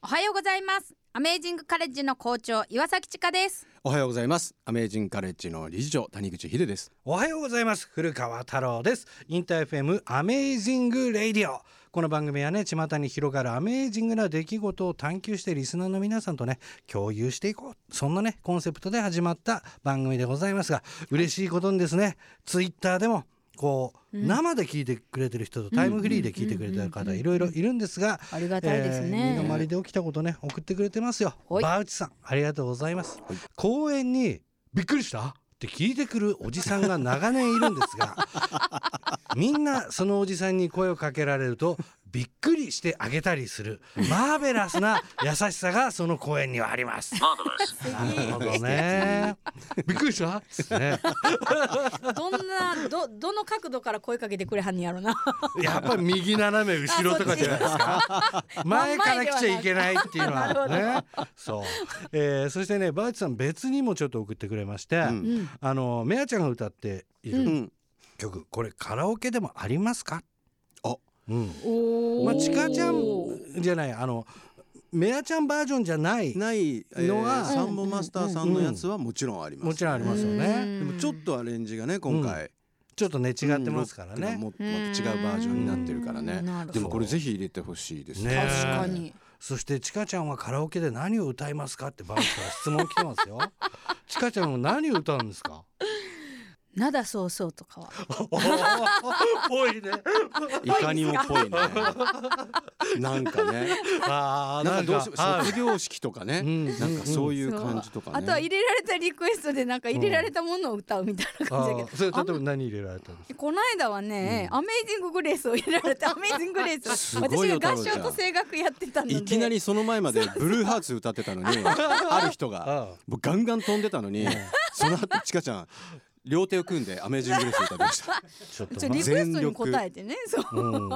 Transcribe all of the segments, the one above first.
おはようございます。アメージングカレッジの校長岩崎千佳です。おはようございます。アメージングカレッジの理事長谷口秀です。おはようございます。古川太郎です。インター FM アメージングレイディオ。この番組はね巷に広がるアメージングな出来事を探求してリスナーの皆さんとね共有していこう。そんなねコンセプトで始まった番組でございますが嬉しいことにですねツイッターでもこう、うん、生で聞いてくれてる人とタイムフリーで聞いてくれてる方いろいろいるんですがありがたいですね、身の回りで起きたことね送ってくれてますよ。バウチさんありがとうございます。公園にびっくりした？って聞いてくるおじさんが長年いるんですが みんなそのおじさんに声をかけられるとびっくりしてあげたりするマーベラスな優しさがその公園にはあります。なるほどね。びっくりした？ね、どんなどどの角度から声かけてくれはんにやろな。やっぱり右斜め後ろとかじゃないですか？前から来ちゃいけないっていうのはね。そう。えー、そしてねバーチさん別にもちょっと送ってくれまして、うん、あのメアちゃんが歌っている、うん、曲これカラオケでもありますか？うん、まあちかちゃんじゃないあのメアちゃんバージョンじゃないないのは、サンボマスターさんのやつはもちろんあります、もちろんありますよね。でもちょっとアレンジがね今回、ちょっとね違ってますからね、もっと違うバージョンになってるからね。でもこれぜひ入れてほしいですね。確かに。そしてちかちゃんはカラオケで何を歌いますかってバーから質問来てますよ。ちかちゃんは何を歌うんですか？灘そうそうとかは。ぽいね。いかにもぽいね。なんかね。ああ、なんかどうし卒業式とかね。なんかそういう感じとかあとは入れられたリクエストでなんか入れられたものを歌うみたいな感じだけど。それ例えば何入れられたんですか？この間はね、アメイジンググレースを入れられてアメイジンググレース。私が合唱と声楽やってたので。いきなりその前までブルーハーツ歌ってたのに、ある人がもうガンガン飛んでたのに、その後ちかちゃん。両手を組んでアメージングレース歌いました。ちょっとリクエストに答えてね。そう、うん、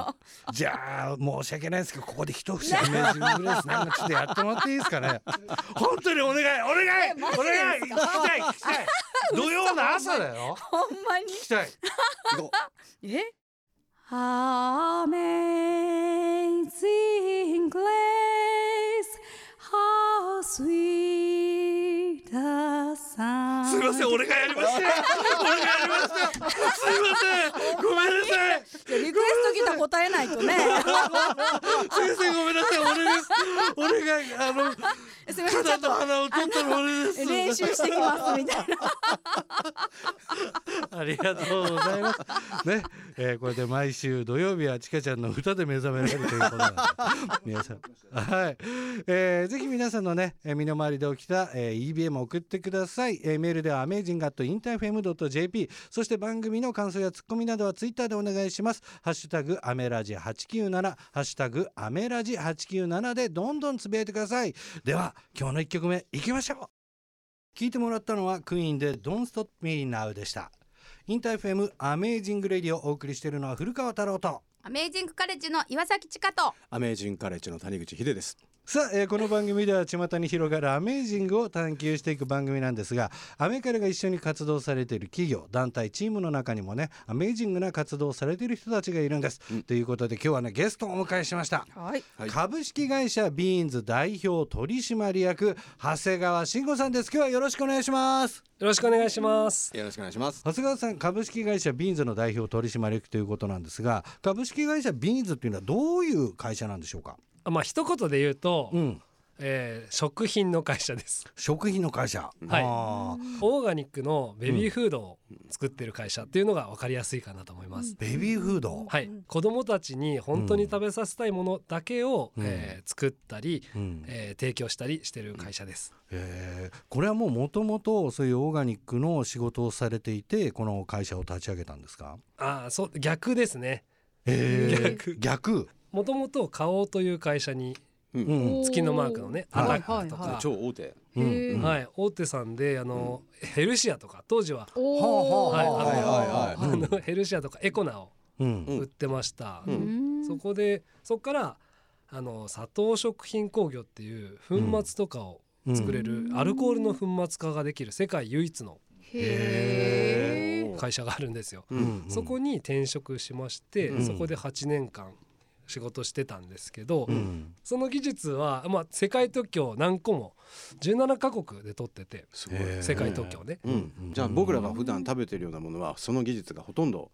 じゃあ申し訳ないですけどここで一節アメージングレースなんかちょっとやってもらっていいですかね？本当にお願いお願いお願い聞きたい聞きたい。土曜の朝だよ。ほんまに？聞きたい。え？アメ sweet the sound すみません俺がやりました 俺がやりましたすみませんごめんなさいリクエスト来た答えないとね。先生ごめんなさい俺です。俺があのすみませんちょっと鼻を取ったの俺です。練習してきますみたいな。ありがとうございます。ね、えー、これで毎週土曜日はちかちゃんの歌で目覚められるということなんで。皆さん。はい、えー、ぜひ皆さんのね身の回りで起きた、えー、EBM 送ってください、えー、メールではアメージングアットインターフェムドット JP そして番組の感想やツッコミなどはツイッターでお願いします。ハッシュタグアメラジ897ハッシュタグアメラジ897でどんどんつぶやいてください。では今日の1曲目いきましょう。聞いてもらったのはクイーンで Don't Stop Me Now でした。インター FM アメージングレイディオをお送りしているのは古川太郎と。アメージングカレッジの岩崎千佳と。アメージングカレッジの谷口秀ですさあ、えー、この番組では巷に広がるアメージングを探求していく番組なんですがアメカレが一緒に活動されている企業団体チームの中にもねアメージングな活動をされている人たちがいるんです、うん、ということで今日はねゲストをお迎えしました、はい、株式会社ビーンズ代表取締役長谷川慎吾さんです。今日はよろしくお願いします。よろしくお願いします。よろしくお願いします。長谷川さん株式会社ビーンズの代表取締役ということなんですが株式会社ビーンズっていうのはどういう会社なんでしょうか？まあ一言で言うと、うん。えー、食品の会社です。食品の会社。はい。オーガニックのベビーフードを作ってる会社っていうのが分かりやすいかなと思います、ベビーフード？はい。子供たちに本当に食べさせたいものだけを、うん、えー、作ったり、うん、えー、提供したりしてる会社です、えー、これはもうもともとそういうオーガニックの仕事をされていてこの会社を立ち上げたんですか？ああそう逆ですね。えー、逆。逆もともと花王という会社に月のマークのねアタックとか、超大手、はい、大手さんであの、ヘルシアとか当時は、はい。ヘルシアとかエコナを売ってました、そこでそこからあの佐藤食品工業っていう粉末とかを作れるアルコールの粉末化ができる世界唯一の会社があるんですよ、そこに転職しまして、そこで8年間仕事してたんですけど、うん。その技術は、まあ、世界特許何個も17カ国で取っててすごい、へー世界特許をね、うん、じゃあ僕らが普段食べてるようなものはその技術がほとんど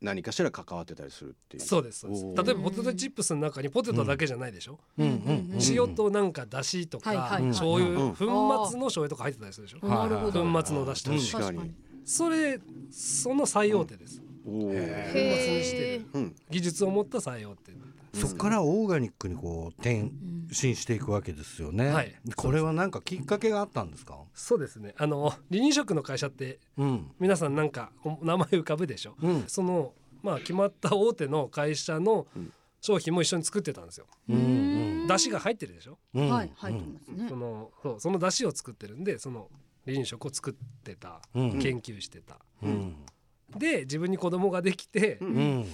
何かしら関わってたりするっていう。そうですそうです。おー。例えばポテトチップスの中にポテトだけじゃないでしょ、う塩となんかだしとか、はいはいはい。醤油、うん粉末の醤油とか入ってたりするでしょ、なるほど。粉末の出しとか、確かに。それその最大手です、粉末にしてへる。うん技術を持った最大手そこからオーガニックにこう転身していくわけですよね、はい。これはなんかきっかけがあったんですか？そうですね。あの離乳食の会社ってうん。皆さんなんかお名前浮かぶでしょ？うん。そのまあ決まった大手の会社のうん。商品も一緒に作ってたんですよ。うんうん。出汁が入ってるでしょ？うん。はい入ってますね。そのそうその出汁を作ってるんでその離乳食を作ってたうん。研究してた。うん。で自分に子供ができてうん。うん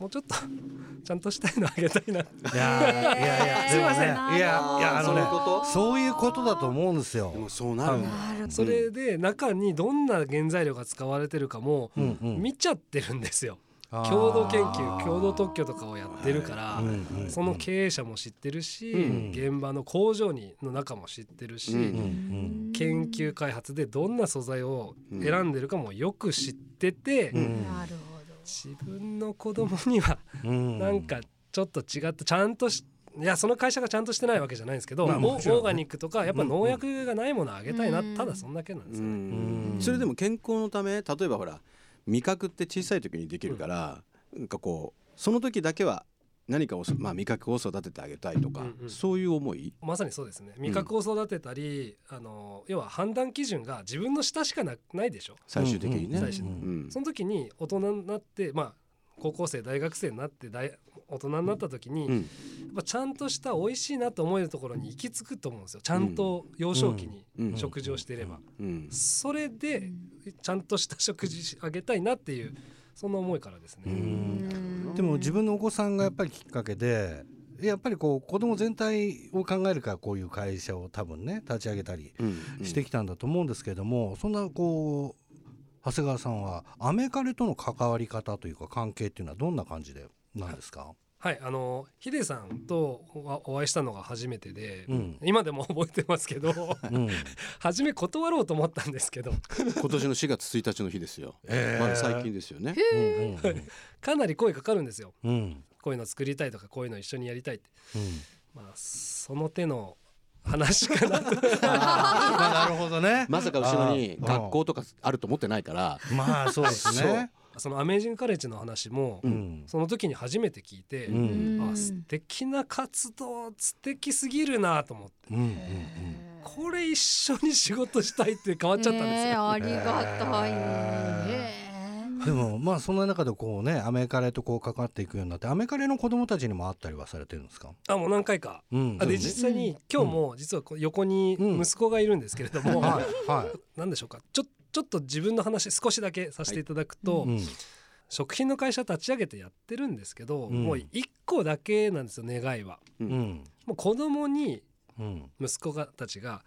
もうちょっと ちゃんとしたいのあげたいないやいやいやすいませんいやいやあのねそういうこと？そういうことだと思うんですよ。でもそうなるそれで中にどんな原材料が使われてるかもうんうん。見ちゃってるんですよ。共同研究共同特許とかをやってるからうんうんうんその経営者も知ってるしうん。現場の工場にの中も知ってるしうんうん研究開発でどんな素材を選んでるかもよく知っててうん。なるほ自分の子供にはうん。なんかちょっと違ってちゃんとしいやその会社がちゃんとしてないわけじゃないんですけど、まあオーガニックとかやっぱ農薬がないものをあげたいな、うん。ただそんだけなんですねん。うん。それでも健康のため例えばほら味覚って小さい時にできるから、なんかこうその時だけは何かをそ、まあ、味覚を育ててあげたいとか、うんうんそういう思い、まさにそうですね。味覚を育てたり、あの要は判断基準が自分の舌しかなないでしょ？最終的にね。最終的うんその時に大人になってまあ高校生大学生になって大大人になった時に、やっうんぱちゃんとした美味しいなと思えるところに行き着くと思うんですよ。ちゃんと幼少期にうん。食事をしていれば、うん。それでちゃんとした食事あげたいなっていうそんな思いからですうね。んでも自分のお子さんがやっぱりきっかけでやっぱりこう子供全体を考えるからこういう会社を多分ね立ち上げたりうん。してきたんだと思うんですけれども、そんなこう長谷川さんはアメカレとの関わり方というか関係っていうのはどんな感じでなんですか、はいあのヒデさんとおお会いしたのが初めてで、うん。今でも覚えてますけどうん。初め断ろうと思ったんですけど。今年の4月1日の日ですよ。えー。まだ最近ですよね。うんうん かなり声かかるんですよ。うん。うんこういうの作りたいとかこういうの一緒にやりたいって。うん。まあその手の話かなと。まあなるほどね。まさか後ろに学校とかあると思ってないから。まあそうですねそのアメージングカレッジの話も、うん。その時に初めて聞いて、うん。あ素敵な活動素敵すぎるなと思って。うんうんこれ一緒に仕事したいって変わっちゃったんですよ。えーありがたい。へえー。でもまあそんな中でこうねアメカレとこう関わっていくようになってアメカレの子供たちにも会ったりはされてるんですか、あもう何回か。うん。あでね実際に今日も実はこう横に息子がいるんですけれども、はいはい。何でしょうか。ちょちょっと自分の話少しだけさせていただくと、うん。食品の会社立ち上げてやってるんですけど、うん。もう一個だけなんですよ願いは。ううん。んもう子供にうん。息子がたちが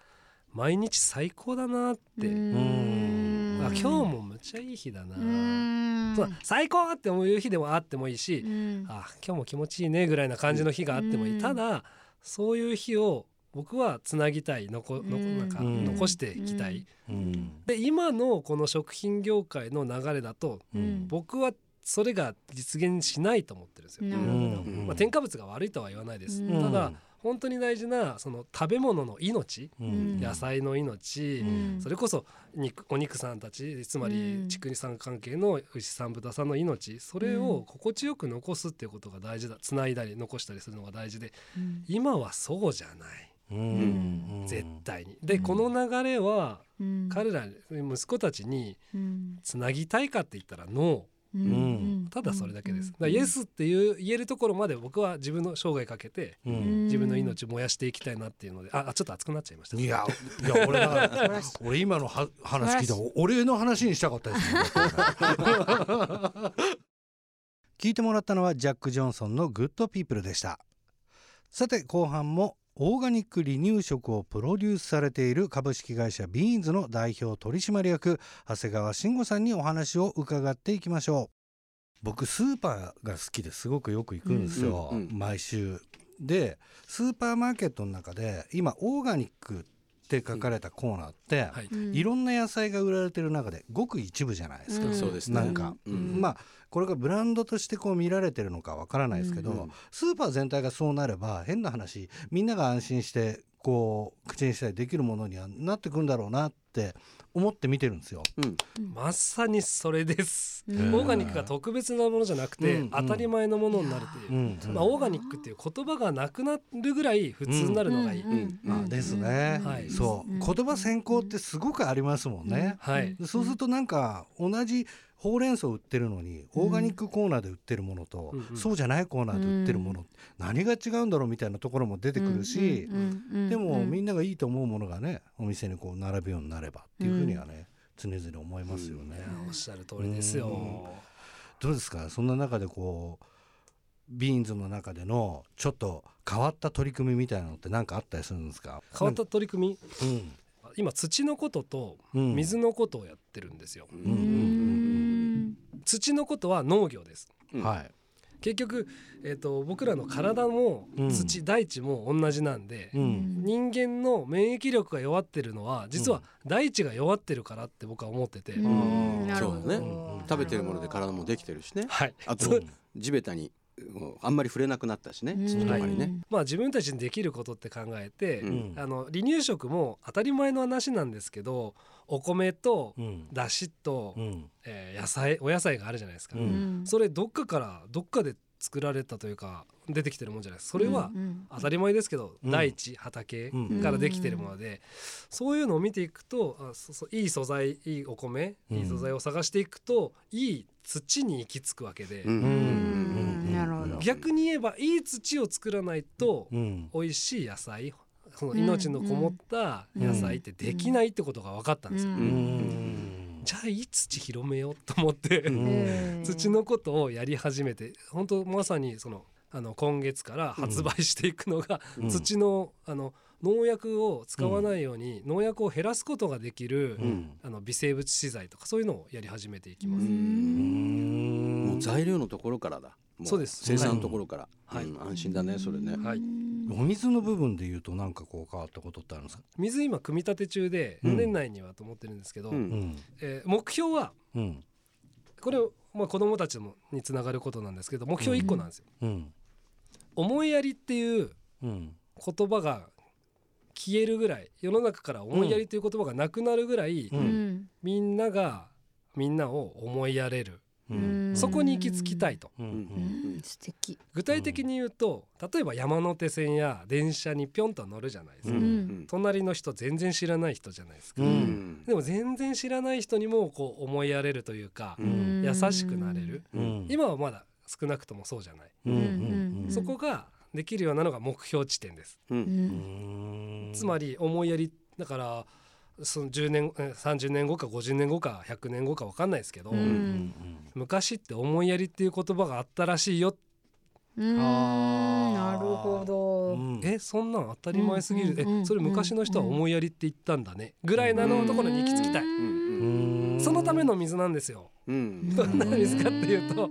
毎日最高だなって、ん。あ今日もむっちゃいい日だな、最高って思う日でもあってもいいし、うん。あ今日も気持ちいいねぐらいな感じの日があってもいい、うん。ただそういう日を僕はつなぎたい残なんかうん。残していきたい、うん。で今のこの食品業界の流れだとうん。僕はそれが実現しないと思ってるんですよ。まあ、添加物が悪いとは言わないです、うん。ただ本当に大事なその食べ物の命、うん。野菜の命、うん。それこそ肉お肉さんたちつまりうん。畜産関係の牛さん豚さんの命それを心地よく残すっていうことが大事だ。つないだり残したりするのが大事で。うん。今はそうじゃない。うん絶対に。でうん。この流れはうん。彼ら息子たちにうん。つなぎたいかって言ったらノうん。ーただそれだけです。だイエスっていう言えるところまで僕は自分の生涯かけて自分の命を燃やしていきたいなっていうのでああちょっと熱くなっちゃいました。いやいや 俺だ素晴らしい俺今のは話聞いたら俺の話にしたかったですね 聞いてもらったのはジャック・ジョンソンの Good People でした。さて後半もオーガニック離乳食をプロデュースされている株式会社ビーンズの代表取締役長谷川慎吾さんにお話を伺っていきましょ僕スーパーが好きですごくよく行くんですよ、毎週。でスーパーマーケットの中で今オーガニックって書かれたコーナーって、うん。はい、いろんな野菜が売られてる中でごく一部じゃないですか、うん、そうですね。なんか、うん、まあこれがブランドとしてこう見られてるのかわからないですけど、うん。うん、スーパー全体がそうなれば変な話みんなが安心してこう口にしたりできるものにはなってくんだろうなって思って見てるんですよ、うん、まさにそれです、オーガニックが特別なものじゃなくて、うん、当たり前のものになるという、まあ、オーガニックっていう言葉がなくなるぐらい普通になるのがいい、あですね、はい、そう。言葉先行ってすごくありますもんね、はい、そうするとなんか同じほうれん草売ってるのにオーガニックコーナーで売ってるものと、うん、そうじゃないコーナーで売ってるもの、うん、何が違うんだろうみたいなところも出てくるし、でもみんながいいと思うものがねお店にこう並ぶようになればっていうふうにはね、常々思いますよね。おっしゃる通りですよ。どうですか？そんな中でこうビーンズの中でのちょっと変わった取り組みみたいなのって何かあったりするんですか？変わった取り組み、うん、今土のことと水のことをやってるんですよ。土のことは農業です。はい。結局、えーと、僕らの体も土、うん、大地も同じなんで、うん、人間の免疫力が弱ってるのは実は大地が弱ってるからって僕は思ってて、うん、そうだね。食べてるもので体もできてるしね、はい、あと地べたにあんまり触れなくなったしね、土とかにね、まあ自分たちにできることって考えて、うん、あの離乳食も当たり前の話なんですけどお米とだしと、うん、えー、野菜お野菜があるじゃないですか、うん、それどっかからどっかで作られたというか出てきてるもんじゃないですそれは当たり前ですけど、うん、大地畑からできてるもので、そういうのを見ていくとあそそいい素材いいお米、いい素材を探していくといい土に行き着くわけで、逆に言えばいい土を作らないと、美味しい野菜その命のこもった野菜ってできないってことが分かったんですよ。じゃあいい土広めようと思って土のことをやり始めて本当まさにそのあの今月から発売していくのが、土のあの農薬を使わないように農薬を減らすことができる、あの微生物資材とかそういうのをやり始めていきます。もう材料のところからだ。そうです。生産のところから、はい、うん、安心だねそれね、はい、お水の部分でいうと何かこう変わったことってあるんですか？水今組み立て中で、うん、年内にはと思ってるんですけど、うん、えー、目標は、うん、これまあ子供たちにつながることなんですけど目標1個なんですよ、うん、思いやりっていう言葉が消えるぐらい世の中から思いやりという言葉がなくなるぐらい、みんながみんなを思いやれるそこに行き着きたいと、素敵。具体的に言うと例えば山手線や電車にぴょんと乗るじゃないですか、隣の人全然知らない人じゃないですか、でも全然知らない人にもこう思いやれるというか、優しくなれる、今はまだ少なくともそうじゃない、そこができるようなのが目標地点です、つまり思いやりだからその10年30年後か50年後か100年後か分かんないですけど、うん、昔って思いやりっていう言葉があったらしいよ。うん。なるほど、えそんなん当たり前すぎる、えそれ昔の人は思いやりって言ったんだね。ぐらいなのところに行き着きたい、そのための水なんですよ、どんな水かっていうと、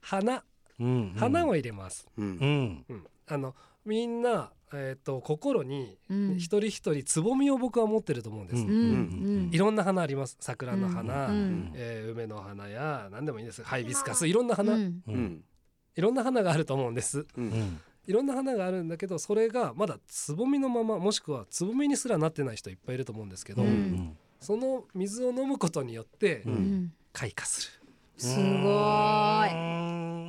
花、花を入れます、うん。あのみんなえーと、心に一人一人つぼみを僕は持ってると思うんです、うん、いろんな花あります。桜の花、うん、えー、梅の花や何でもいいです。ハイビスカス。いろんな花、うん、いろんな花があると思うんです、いろんな花があるんだけどそれがまだつぼみのままもしくはつぼみにすらなってない人いっぱいいると思うんですけど、その水を飲むことによって開花する、すごい。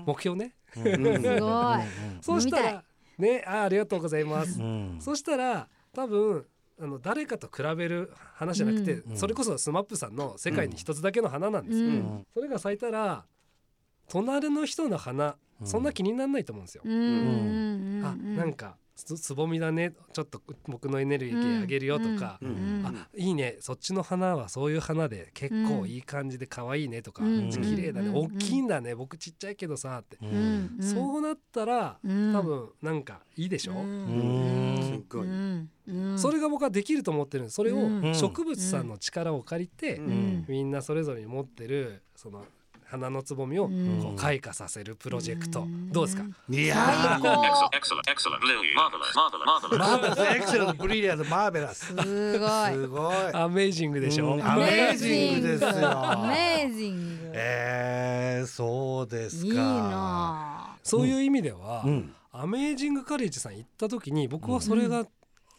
目標ね、すごい。そうしたらねあありがとうございます、うん、そしたら多分あの誰かと比べる話じゃなくて、うん、それこそ SMAP さんの世界に一つだけの花なんですよ、うん、それが咲いたら隣の人の花そんな気にならないと思うんですよ。あなんかつぼみだね。ちょっと僕のエネルギーあげるよとか、うん、あいいね。そっちの花はそういう花で結構いい感じで可愛いねとか、うん、綺麗だね、うん、大きいんだね。僕ちっちゃいけどさって、そうなったら、多分なんかいいでしょ、すごい、それが僕はできると思ってるんです。それを植物さんの力を借りて、みんなそれぞれに持ってるその花のつぼみをこう開花させるプロジェクト。どうですか？いやー。marvelous. マーベラス。エクセレントブリリアントマーベラス。すごい。すごい。アメージングでしょ？うん。アメージングですよ。アメージングえー、そうですか。いいなあ。そういう意味では、うん。アメージングカレッジさん行った時に僕はそれが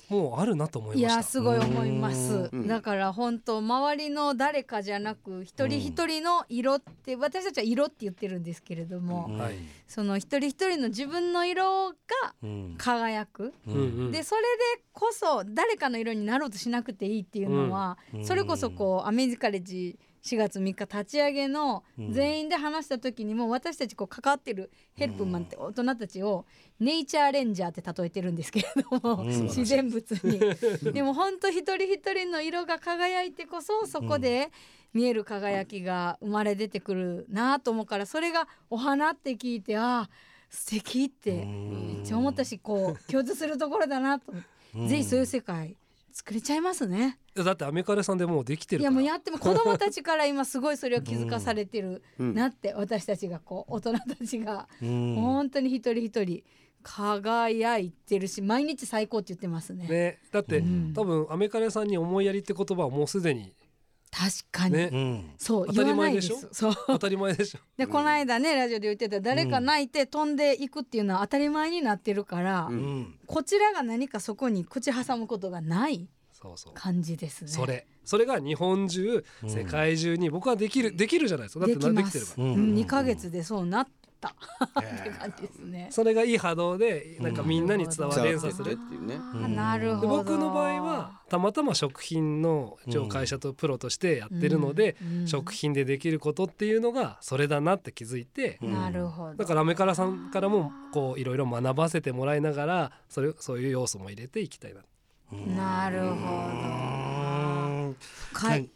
もうあるなと思いいました。やすごい思います。うん。だから本当周りの誰かじゃなく一人一人の色って私たちは色って言ってるんですけれども、うん。はい。その一人一人の自分の色がうん。輝く、ううんうん。でそれでこそ誰かの色になろうとしなくていいっていうのは、うん。それこそこうアメージカレッジ4月3日立ち上げのうん。全員で話した時にも私たちこう関わってるヘルプマンって大人たちをネイチャーレンジャーって例えてるんですけれども、うん。自然物に。でも本当一人一人の色が輝いてこそそこで見える輝きが生まれ出てくるなと思うからそれがお花って聞いてああ素敵ってめっちゃ思ったしこう共通するところだなと思って、ぜひそういう世界作れちゃいますね。だってアメカレさんでもうできてるいやもうやっても子供たちから今すごいそれを気づかされてるうんなって私たちがこう大人たちが。うん。本当に一人一人輝いてるし毎日最高って言ってますね。ねだって、うん。多分アメカレさんに思いやりって言葉はもうすでに確かに、ね。うん。そう当た言わないでり前です。しょそう。当たり前でしょ？でこの間ねラジオで言ってた誰か泣いて飛んでいくっていうのは当たり前になってるから、ううん。こちらが何かそこに口挟むことがないそうそう。感じですね。それ。それが日本中、うん。世界中に僕はできるできるじゃないですか。だってできてるかす。ら。うん。うん、2ヶ月でそうなったって感じですね。それがいい波動でなんかみんなに伝わる連鎖する。っていうねなるほでど。僕の場合はたまたま食品の一応会社とプロとしてやってるので、うんうん食品でできることっていうのがそれだなって気づいて、うんなるほど。だからアメカラさんからもこういろいろ学ばせてもらいながらそれそういう要素も入れていきたいな。なるほど。うん深い。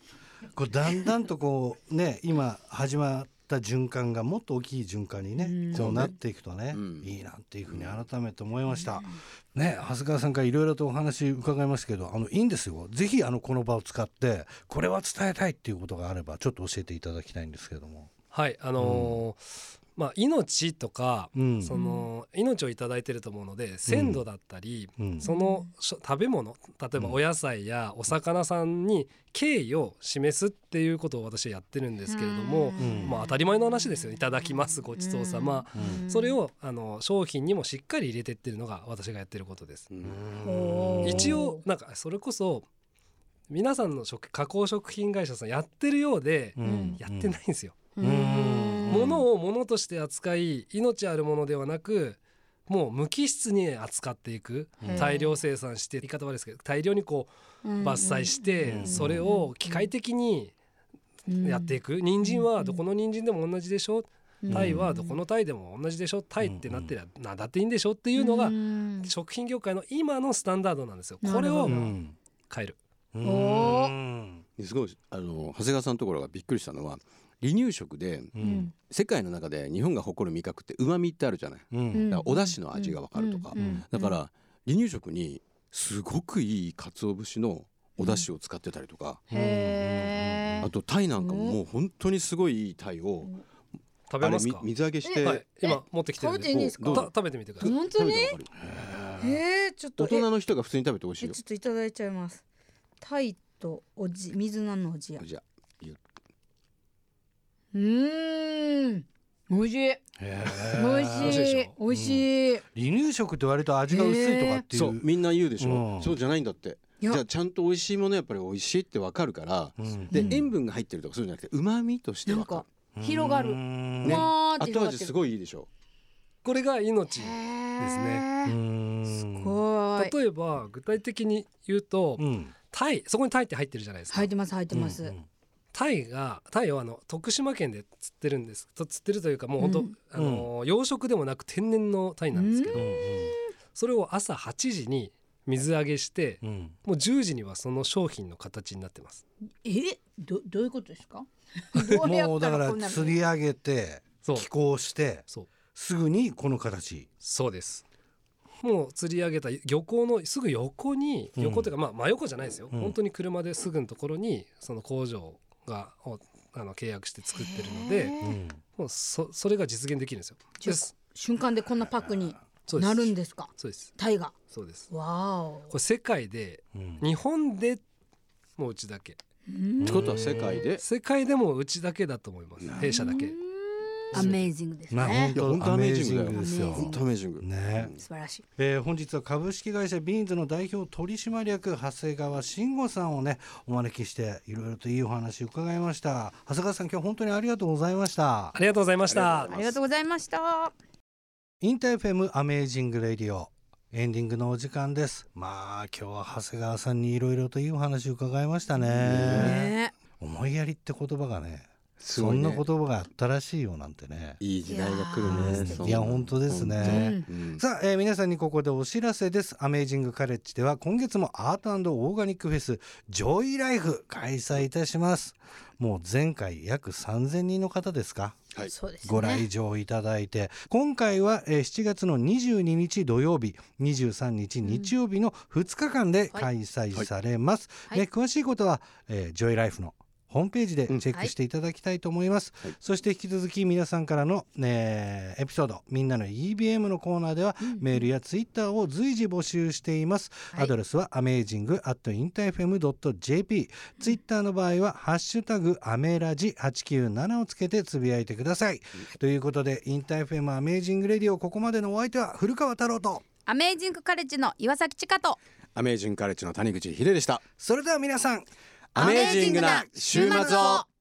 こうだんだんとこうね今始まった循環がもっと大きい循環にね、うん。こうなっていくとね、うんいいなっていうふうに改めて思いました。ね長谷川さんからいろいろとお話伺いますけどあのいいんですよ。ぜひあのこの場を使ってこれは伝えたいっていうことがあればちょっと教えていただきたいんですけども。はいあのーまあ命とか、うん。その命をいただいてると思うので鮮度だったり、うん。その食べ物例えばお野菜やお魚さんに敬意を示すっていうことを私はやってるんですけれども、ん。まあ、当たり前の話ですよいただきますごちそうさま、うん。それをあの商品にもしっかり入れてってるのが私がやってることです。一応なんかそれこそ皆さんの食加工食品会社さんやってるようでうん。やってないんですよ。うん物を物として扱い命あるものではなくもう無機質に扱っていくうん。大量生産して言い方悪いですけど大量にこう伐採してうん。それを機械的にやっていく。人参はどこの人参でも同じでしょタイはどこのタイでも同じでしょタイってなってりゃ何だっていいんでしょっていうのがうん。食品業界の今のスタンダードなんですよ。これをうん。変える。すごいあの長谷川さんのところがびっくりしたのは離乳食でううん。ん世界の中で日本が誇る味覚って旨味ってあるじゃない。うん。だからお出汁の味がわかるとか。だから離乳食にすごくいい鰹節のお出汁を使ってたりとか。あとタイなんかももう本当にすごいいいタイを食べますか？水揚げしてはい、今持ってきてるん食べていいんで食べてみてください。本当に？えちょっと大人の人が普通に食べて美味しいちょっといただいちゃいます。タイとおじ水菜のおじやうーん。美味しい。へ美ー味しい美味しい。離乳食って割と味が薄いとかっていう。そう。みんな言うでしょ、うん。そうじゃないんだって。じゃあちゃんと美味しいものやっぱり美味しいってわかるから、うん。で、うん塩分が入ってるとかそうじゃなくて旨味としてなんわかか広がる。うん。ね。後味すごいいいでしょ？これが命へですー。うん。すごい。例えば具体的に言うと、うん。タイそこにタイって入ってるじゃないですか、入ってます入ってます、うんタイがタイをあの徳島県で釣ってるんです。と釣ってるというかもう本当、うん。あの養殖でもなく天然のタイなんですけど、うん。それを朝8時に水揚げしてうん。もう10時にはその商品の形になってます。え？どどういうことですか？もうだから釣り上げて寄港してすぐにこの形。そうです。もう釣り上げた漁港のすぐ横にうん。横というかまあ真横じゃないですよ、うん。本当に車ですぐのところにその工場がをあの契約して作ってるのでうんもうそそれが実現できるんですよ。です。瞬間でこんなパックになるんですか？そうです。タイが？そうです。わお。これ世界でうん。日本でもううちだけ。うん。ってことは世界で？世界でもうちだけだと思います。弊社だけアメージングですまあね本当アメージングですよ。アメージン本当アメージング。ね。素晴らしい。えー本日は株式会社ビーンズの代表取締役長谷川慎吾さんをねお招きしていろいろといいお話伺いました。長谷川さん今日本当にありがとうございました。ありがとうございました。ありがとうございました。InterFM Amazing Radio エンディングのお時間です。まあ今日は長谷川さんにいろいろといいお話伺いましたね。ね。思いやりって言葉がねそんな言葉があったらしいよなんてね。いい時代が来るいやねいや本当ですね。うんさあ、えー皆さんにここでお知らせです。アメージングカレッジでは今月もアートオーガニックフェスジョイライフ開催いたします。もう前回約3000人の方ですか？はい。そうですね。ご来場いただいて。今回は、えー7月の22日土曜日23日日曜日の2日間で開催されます、はい。ね詳しいことは、えージョイライフのホームページでチェックしていただきたいと思います、はい。そして引き続き皆さんからの、ね、エピソードみんなの EBM のコーナーでは、メールやツイッターを随時募集しています、はい。アドレスは amazing.intfm.jp ツイッターの場合はハッシュタグアメラジ897をつけてつぶやいてください、ということで InterFM Amazing Radio ここまでのお相手は古川太郎と。アメージングカレッジの岩崎千佳と。アメージングカレッジの谷口秀でした。それでは皆さんアメージングな週末を。